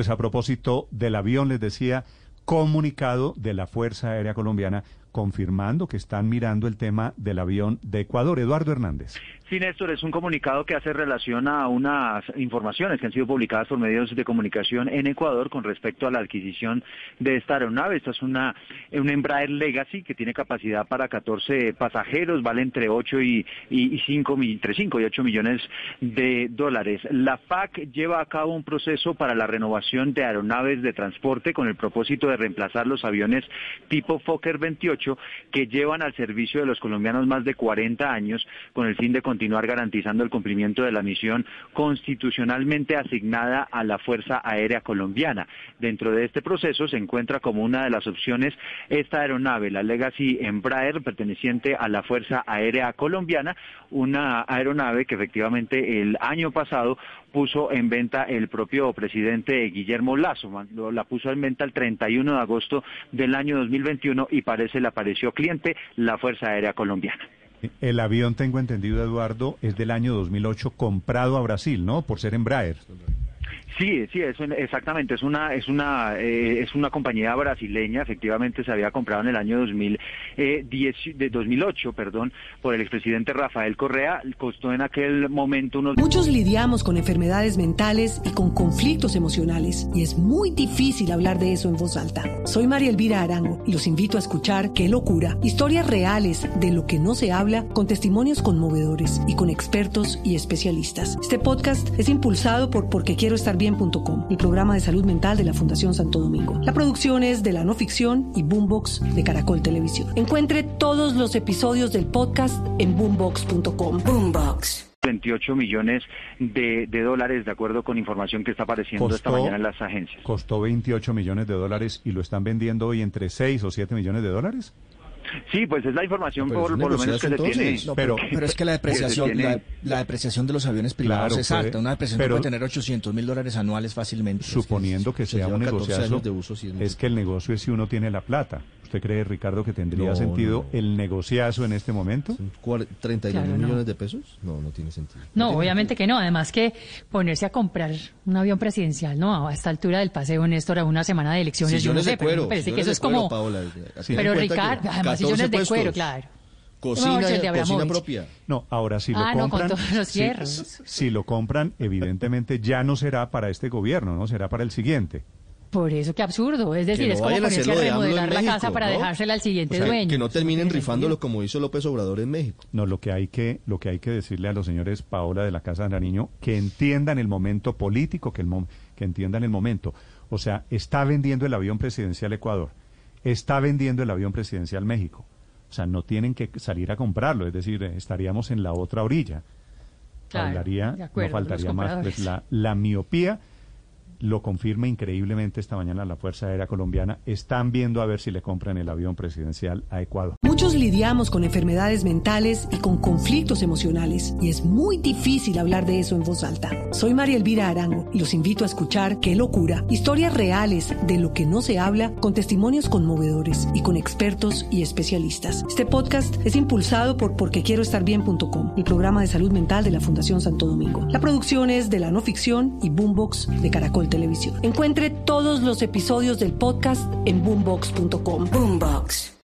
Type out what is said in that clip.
Pues a propósito del avión, les decía, comunicado de la Fuerza Aérea Colombiana confirmando que están mirando el tema del avión de Ecuador. Eduardo Hernández. Sí, Néstor, es un comunicado que hace relación a unas informaciones que han sido publicadas por medios de comunicación en Ecuador con respecto a la adquisición de esta aeronave. Esta es una, una Embraer Legacy que tiene capacidad para 14 pasajeros, vale entre 8 y, y, 5, entre 5 y 8 millones de dólares. La FAC lleva a cabo un proceso para la renovación de aeronaves de transporte con el propósito de reemplazar los aviones tipo Fokker 28 que llevan al servicio de los colombianos más de 40 años con el fin de continuar garantizando el cumplimiento de la misión constitucionalmente asignada a la Fuerza Aérea Colombiana. Dentro de este proceso se encuentra como una de las opciones esta aeronave, la Legacy Embraer, perteneciente a la Fuerza Aérea Colombiana, una aeronave que efectivamente el año pasado puso en venta el propio presidente Guillermo Lazo. La puso en venta el 31 de agosto del año 2021 y parece le apareció cliente la Fuerza Aérea Colombiana. El avión, tengo entendido, Eduardo, es del año 2008 comprado a Brasil, ¿no? Por ser Embraer. Sí, sí, es, exactamente. Es una, es una, eh, es una compañía brasileña. Efectivamente, se había comprado en el año 2010, eh, de 2008, perdón, por el expresidente Rafael Correa. Costó en aquel momento unos. Muchos lidiamos con enfermedades mentales y con conflictos emocionales, y es muy difícil hablar de eso en voz alta. Soy María Elvira Arango y los invito a escuchar Qué locura, historias reales de lo que no se habla, con testimonios conmovedores y con expertos y especialistas. Este podcast es impulsado por Porque quiero estar bien.com, el programa de salud mental de la Fundación Santo Domingo. La producción es de la no ficción y Boombox de Caracol Televisión. Encuentre todos los episodios del podcast en boombox.com. Boombox. 28 millones de, dólares, de acuerdo con información que está apareciendo esta mañana en las agencias. ¿Costó 28 millones de dólares y lo están vendiendo hoy entre 6 o 7 millones de dólares? Sí, pues es la información por, lo menos que se tiene. pero, pero, es que la depreciación, la, depreciación de los aviones privados es alta. Una depreciación puede tener 800 mil dólares anuales fácilmente. Suponiendo que, sea un negociazo, es que el negocio es si uno tiene la plata. ¿Usted cree, Ricardo, que tendría sentido el negociazo en este momento? ¿31 millones de pesos? No, no tiene sentido. No, obviamente que no. Además que ponerse a comprar un avión presidencial, ¿no? A esta altura del paseo, Néstor, a una semana de elecciones, yo no sé, pero me parece que eso es como... pero Ricardo, además sillones de cuero, claro. Cocina, cocina propia. No, ahora si lo ah, compran, no, con todos los si, si, lo compran, evidentemente ya no será para este gobierno, no será para el siguiente. Por eso, qué absurdo. Es decir, es como ponerse a remodelar la casa para dejársela al siguiente dueño. Que no terminen rifándolo como hizo López Obrador en México. No, lo que hay que, lo que hay que decirle a los señores Paola de la Casa de Nariño, que entiendan el momento político, que, el que entiendan el momento. O sea, está vendiendo el avión presidencial Ecuador, está vendiendo el avión presidencial México. O sea, no tienen que salir a comprarlo, es decir, estaríamos en la otra orilla. Hablaría, no faltaría más. Pues, la, la miopía lo confirma increíblemente esta mañana la Fuerza Aérea Colombiana, están viendo a ver si le compran el avión presidencial a Ecuador. Muchos lidiamos con enfermedades mentales y con conflictos emocionales y es muy difícil hablar de eso en voz alta. Soy María Elvira Arango y los invito a escuchar Qué locura, historias reales de lo que no se habla con testimonios conmovedores y con expertos y especialistas. Este podcast es impulsado por porquequieroestarbien.com, el programa de salud mental de la Fundación Santo Domingo. La producción es de la no ficción y Boombox de Caracol Televisión. Encuentre todos los episodios del podcast en boombox.com. Boombox.